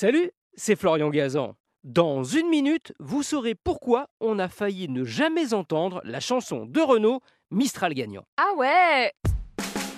Salut, c'est Florian Gazan. Dans une minute, vous saurez pourquoi on a failli ne jamais entendre la chanson de Renault Mistral gagnant. Ah ouais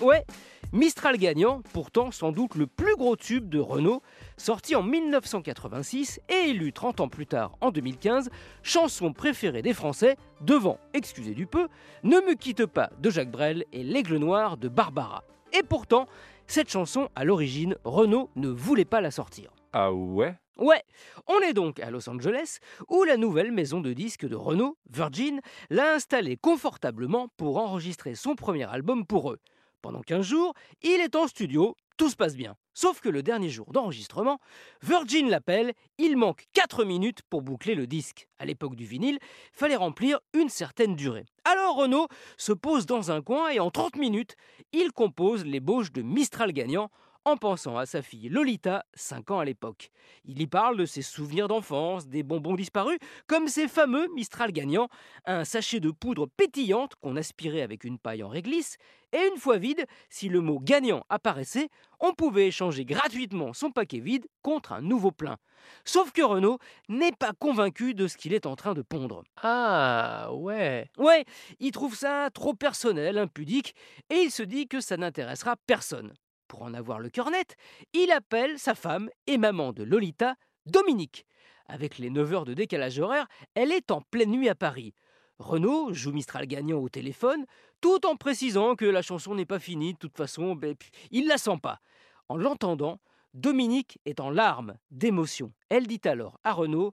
Ouais, Mistral gagnant, pourtant sans doute le plus gros tube de Renault, sorti en 1986 et élu 30 ans plus tard en 2015, chanson préférée des Français devant, excusez du peu, Ne me quitte pas de Jacques Brel et L'aigle noir de Barbara. Et pourtant, cette chanson, à l'origine, Renault ne voulait pas la sortir. Ah ouais? Ouais, on est donc à Los Angeles où la nouvelle maison de disques de Renault, Virgin, l'a installé confortablement pour enregistrer son premier album pour eux. Pendant 15 jours, il est en studio, tout se passe bien. Sauf que le dernier jour d'enregistrement, Virgin l'appelle, il manque 4 minutes pour boucler le disque. À l'époque du vinyle, fallait remplir une certaine durée. Alors Renault se pose dans un coin et en 30 minutes, il compose l'ébauche de Mistral gagnant en pensant à sa fille Lolita, 5 ans à l'époque. Il y parle de ses souvenirs d'enfance, des bonbons disparus, comme ces fameux Mistral gagnants, un sachet de poudre pétillante qu'on aspirait avec une paille en réglisse, et une fois vide, si le mot gagnant apparaissait, on pouvait échanger gratuitement son paquet vide contre un nouveau plein. Sauf que Renault n'est pas convaincu de ce qu'il est en train de pondre. Ah ouais Ouais, il trouve ça trop personnel, impudique, et il se dit que ça n'intéressera personne pour en avoir le cœur net, il appelle sa femme et maman de Lolita, Dominique. Avec les 9 heures de décalage horaire, elle est en pleine nuit à Paris. Renaud joue Mistral gagnant au téléphone, tout en précisant que la chanson n'est pas finie, de toute façon, ben, il la sent pas. En l'entendant, Dominique est en larmes d'émotion. Elle dit alors à Renaud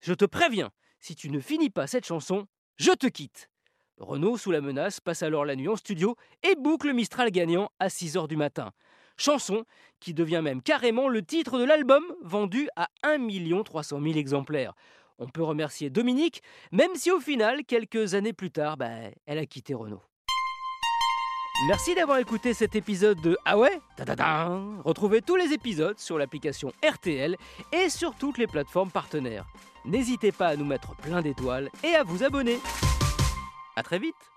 Je te préviens, si tu ne finis pas cette chanson, je te quitte. Renaud, sous la menace, passe alors la nuit en studio et boucle Mistral gagnant à 6 heures du matin. Chanson qui devient même carrément le titre de l'album, vendu à 1 300 000 exemplaires. On peut remercier Dominique, même si au final, quelques années plus tard, bah, elle a quitté Renault. Merci d'avoir écouté cet épisode de Ah ouais Retrouvez tous les épisodes sur l'application RTL et sur toutes les plateformes partenaires. N'hésitez pas à nous mettre plein d'étoiles et à vous abonner. A très vite